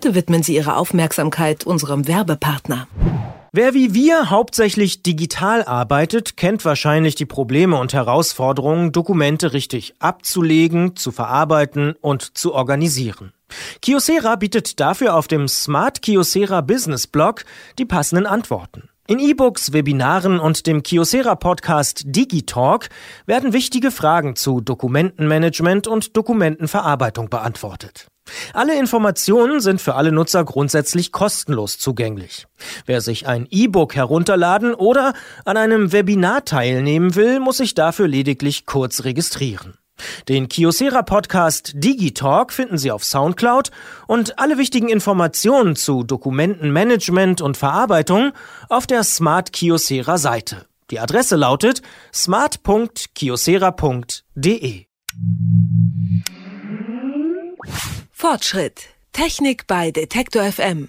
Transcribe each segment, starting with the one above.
Bitte widmen Sie Ihre Aufmerksamkeit unserem Werbepartner. Wer wie wir hauptsächlich digital arbeitet, kennt wahrscheinlich die Probleme und Herausforderungen, Dokumente richtig abzulegen, zu verarbeiten und zu organisieren. Kiosera bietet dafür auf dem Smart Kiosera Business Blog die passenden Antworten. In E-Books, Webinaren und dem Kiosera Podcast Digitalk werden wichtige Fragen zu Dokumentenmanagement und Dokumentenverarbeitung beantwortet. Alle Informationen sind für alle Nutzer grundsätzlich kostenlos zugänglich. Wer sich ein E-Book herunterladen oder an einem Webinar teilnehmen will, muss sich dafür lediglich kurz registrieren. Den Kiosera Podcast Digitalk finden Sie auf Soundcloud und alle wichtigen Informationen zu Dokumentenmanagement und Verarbeitung auf der Smart Kiosera Seite. Die Adresse lautet smart.kiosera.de. Fortschritt. Technik bei Detektor FM.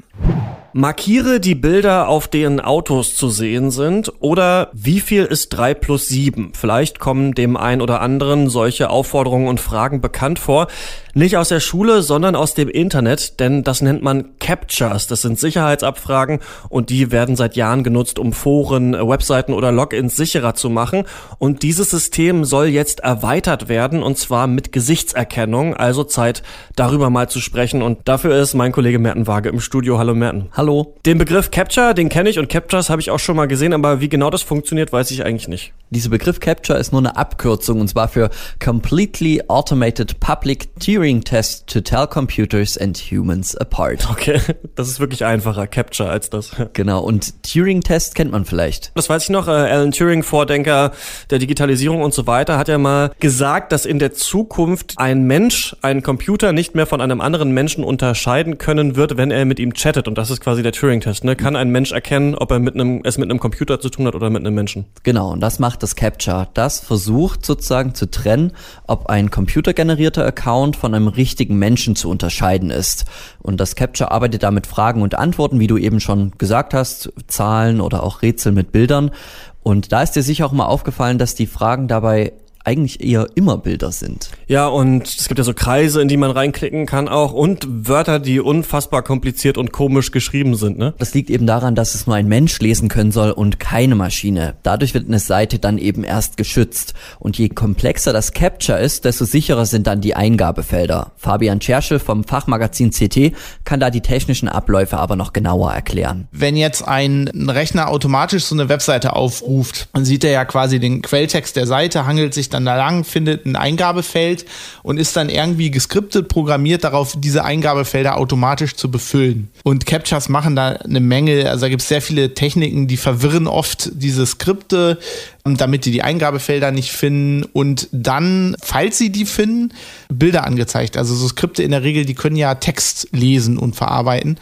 Markiere die Bilder, auf denen Autos zu sehen sind oder wie viel ist 3 plus 7? Vielleicht kommen dem ein oder anderen solche Aufforderungen und Fragen bekannt vor. Nicht aus der Schule, sondern aus dem Internet, denn das nennt man Captures. Das sind Sicherheitsabfragen und die werden seit Jahren genutzt, um Foren, Webseiten oder Logins sicherer zu machen. Und dieses System soll jetzt erweitert werden und zwar mit Gesichtserkennung. Also Zeit, darüber mal zu sprechen. Und dafür ist mein Kollege Merten Waage im Studio. Hallo Merten. Hallo. Den Begriff Capture, den kenne ich und Captures habe ich auch schon mal gesehen, aber wie genau das funktioniert, weiß ich eigentlich nicht. Dieser Begriff Capture ist nur eine Abkürzung und zwar für Completely Automated Public Turing Test to Tell Computers and Humans Apart. Okay, das ist wirklich einfacher Capture als das. Genau, und Turing Test kennt man vielleicht. Das weiß ich noch, äh, Alan Turing, Vordenker der Digitalisierung und so weiter, hat ja mal gesagt, dass in der Zukunft ein Mensch einen Computer nicht mehr von einem anderen Menschen unterscheiden können wird, wenn er mit ihm chattet. Und das ist quasi der Turing-Test. Ne? Kann ein Mensch erkennen, ob er mit einem, es mit einem Computer zu tun hat oder mit einem Menschen? Genau, und das macht das Capture. Das versucht sozusagen zu trennen, ob ein computergenerierter Account von einem richtigen Menschen zu unterscheiden ist. Und das Capture arbeitet da mit Fragen und Antworten, wie du eben schon gesagt hast, Zahlen oder auch Rätsel mit Bildern. Und da ist dir sicher auch mal aufgefallen, dass die Fragen dabei eigentlich eher immer Bilder sind. Ja, und es gibt ja so Kreise, in die man reinklicken kann auch und Wörter, die unfassbar kompliziert und komisch geschrieben sind, ne? Das liegt eben daran, dass es nur ein Mensch lesen können soll und keine Maschine. Dadurch wird eine Seite dann eben erst geschützt. Und je komplexer das Capture ist, desto sicherer sind dann die Eingabefelder. Fabian Scherschel vom Fachmagazin CT kann da die technischen Abläufe aber noch genauer erklären. Wenn jetzt ein Rechner automatisch so eine Webseite aufruft, dann sieht er ja quasi den Quelltext der Seite, hangelt sich dann da lang, findet ein Eingabefeld und ist dann irgendwie geskriptet, programmiert darauf, diese Eingabefelder automatisch zu befüllen. Und Captchas machen da eine Menge, also da gibt es sehr viele Techniken, die verwirren oft diese Skripte, damit die die Eingabefelder nicht finden und dann, falls sie die finden, Bilder angezeigt. Also so Skripte in der Regel, die können ja Text lesen und verarbeiten.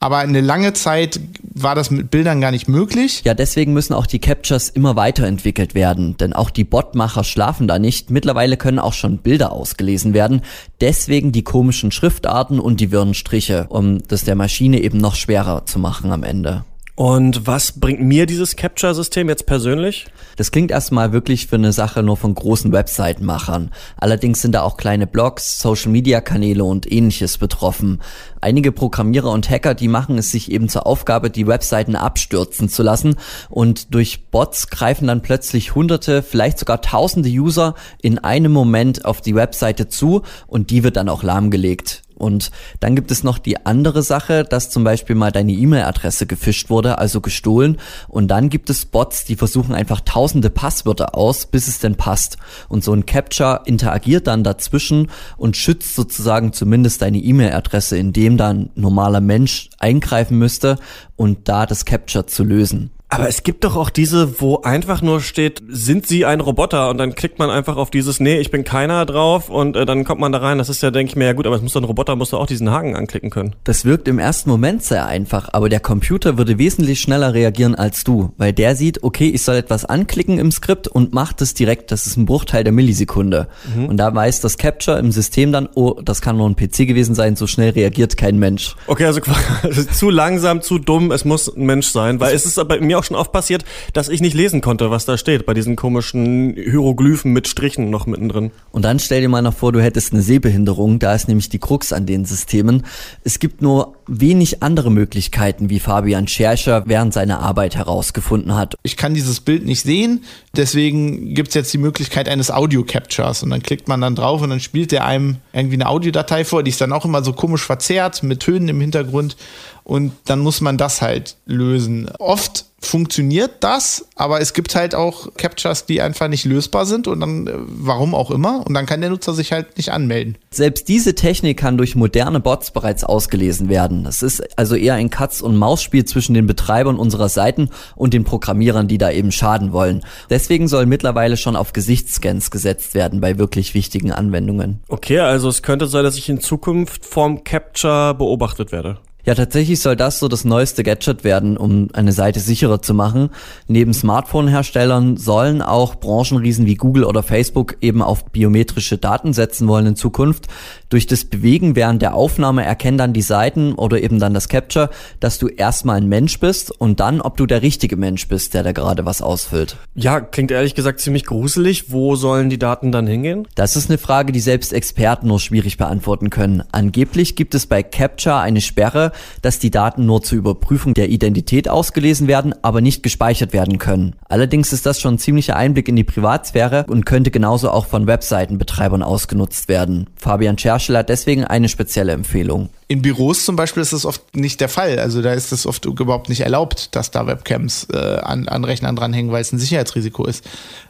Aber eine lange Zeit war das mit Bildern gar nicht möglich. Ja, deswegen müssen auch die Captures immer weiterentwickelt werden, denn auch die Botmacher schlafen da nicht. Mittlerweile können auch schon Bilder ausgelesen werden. Deswegen die komischen Schriftarten und die wirren Striche, um das der Maschine eben noch schwerer zu machen am Ende. Und was bringt mir dieses Capture-System jetzt persönlich? Das klingt erstmal wirklich für eine Sache nur von großen Webseitenmachern. Allerdings sind da auch kleine Blogs, Social-Media-Kanäle und ähnliches betroffen. Einige Programmierer und Hacker, die machen es sich eben zur Aufgabe, die Webseiten abstürzen zu lassen und durch Bots greifen dann plötzlich hunderte, vielleicht sogar tausende User in einem Moment auf die Webseite zu und die wird dann auch lahmgelegt. Und dann gibt es noch die andere Sache, dass zum Beispiel mal deine E-Mail-Adresse gefischt wurde, also gestohlen. Und dann gibt es Bots, die versuchen einfach tausende Passwörter aus, bis es denn passt. Und so ein Capture interagiert dann dazwischen und schützt sozusagen zumindest deine E-Mail-Adresse, indem dann normaler Mensch eingreifen müsste und da das Capture zu lösen. Aber es gibt doch auch diese, wo einfach nur steht, sind Sie ein Roboter? Und dann klickt man einfach auf dieses, nee, ich bin keiner drauf und äh, dann kommt man da rein. Das ist ja, denke ich mir, ja gut, aber es muss doch ein Roboter, muss doch auch diesen Haken anklicken können. Das wirkt im ersten Moment sehr einfach, aber der Computer würde wesentlich schneller reagieren als du, weil der sieht, okay, ich soll etwas anklicken im Skript und macht es direkt, das ist ein Bruchteil der Millisekunde. Mhm. Und da weiß das Capture im System dann, oh, das kann nur ein PC gewesen sein, so schnell reagiert kein Mensch. Okay, also zu langsam, zu dumm, es muss ein Mensch sein, weil es ist bei mir auch schon oft passiert, dass ich nicht lesen konnte, was da steht, bei diesen komischen Hieroglyphen mit Strichen noch mittendrin. Und dann stell dir mal noch vor, du hättest eine Sehbehinderung, da ist nämlich die Krux an den Systemen. Es gibt nur wenig andere Möglichkeiten, wie Fabian Scherscher während seiner Arbeit herausgefunden hat. Ich kann dieses Bild nicht sehen, deswegen gibt es jetzt die Möglichkeit eines Audio-Captures und dann klickt man dann drauf und dann spielt der einem irgendwie eine Audiodatei vor, die ist dann auch immer so komisch verzerrt mit Tönen im Hintergrund und dann muss man das halt lösen. Oft funktioniert das, aber es gibt halt auch Captures, die einfach nicht lösbar sind und dann, äh, warum auch immer, und dann kann der Nutzer sich halt nicht anmelden. Selbst diese Technik kann durch moderne Bots bereits ausgelesen werden. Es ist also eher ein Katz- und Maus-Spiel zwischen den Betreibern unserer Seiten und den Programmierern, die da eben schaden wollen. Deswegen soll mittlerweile schon auf Gesichtsscans gesetzt werden bei wirklich wichtigen Anwendungen. Okay, also es könnte sein, dass ich in Zukunft vom Capture beobachtet werde. Ja, tatsächlich soll das so das neueste Gadget werden, um eine Seite sicherer zu machen. Neben Smartphone-Herstellern sollen auch Branchenriesen wie Google oder Facebook eben auf biometrische Daten setzen wollen in Zukunft. Durch das Bewegen während der Aufnahme erkennen dann die Seiten oder eben dann das Capture, dass du erstmal ein Mensch bist und dann, ob du der richtige Mensch bist, der da gerade was ausfüllt. Ja, klingt ehrlich gesagt ziemlich gruselig. Wo sollen die Daten dann hingehen? Das ist eine Frage, die selbst Experten nur schwierig beantworten können. Angeblich gibt es bei Capture eine Sperre, dass die Daten nur zur Überprüfung der Identität ausgelesen werden, aber nicht gespeichert werden können. Allerdings ist das schon ein ziemlicher Einblick in die Privatsphäre und könnte genauso auch von Webseitenbetreibern ausgenutzt werden. Fabian Scherschel hat deswegen eine spezielle Empfehlung. In Büros zum Beispiel ist das oft nicht der Fall. Also da ist es oft überhaupt nicht erlaubt, dass da Webcams äh, an, an Rechnern dranhängen, weil es ein Sicherheitsrisiko ist.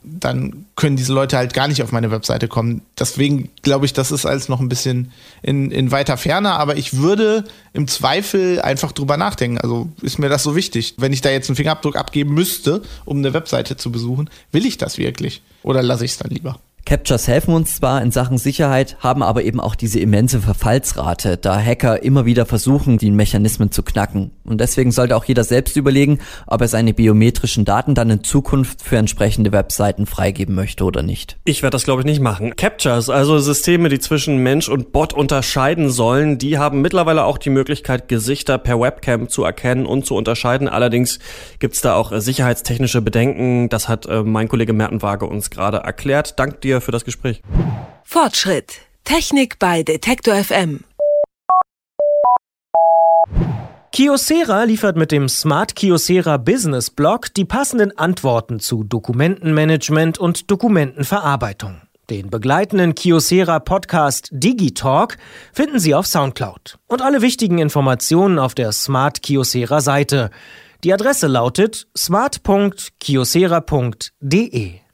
Dann können diese Leute halt gar nicht auf meine Webseite kommen. Deswegen glaube ich, das ist alles noch ein bisschen in, in weiter Ferne. Aber ich würde im Zweifel einfach drüber nachdenken. Also ist mir das so wichtig. Wenn ich da jetzt einen Fingerabdruck abgeben müsste, um eine Webseite zu besuchen, will ich das wirklich? Oder lasse ich es dann lieber? Captures helfen uns zwar in Sachen Sicherheit, haben aber eben auch diese immense Verfallsrate, da Hacker immer wieder versuchen, die Mechanismen zu knacken. Und deswegen sollte auch jeder selbst überlegen, ob er seine biometrischen Daten dann in Zukunft für entsprechende Webseiten freigeben möchte oder nicht. Ich werde das glaube ich nicht machen. Captures, also Systeme, die zwischen Mensch und Bot unterscheiden sollen, die haben mittlerweile auch die Möglichkeit, Gesichter per Webcam zu erkennen und zu unterscheiden. Allerdings gibt's da auch sicherheitstechnische Bedenken. Das hat äh, mein Kollege Merten Waage uns gerade erklärt. Dank dir für das Gespräch. Fortschritt. Technik bei Detektor FM. Kyocera liefert mit dem Smart Kyocera Business Blog die passenden Antworten zu Dokumentenmanagement und Dokumentenverarbeitung. Den begleitenden Kyocera Podcast Digitalk finden Sie auf Soundcloud. Und alle wichtigen Informationen auf der Smart Kyocera Seite. Die Adresse lautet smart.kyocera.de.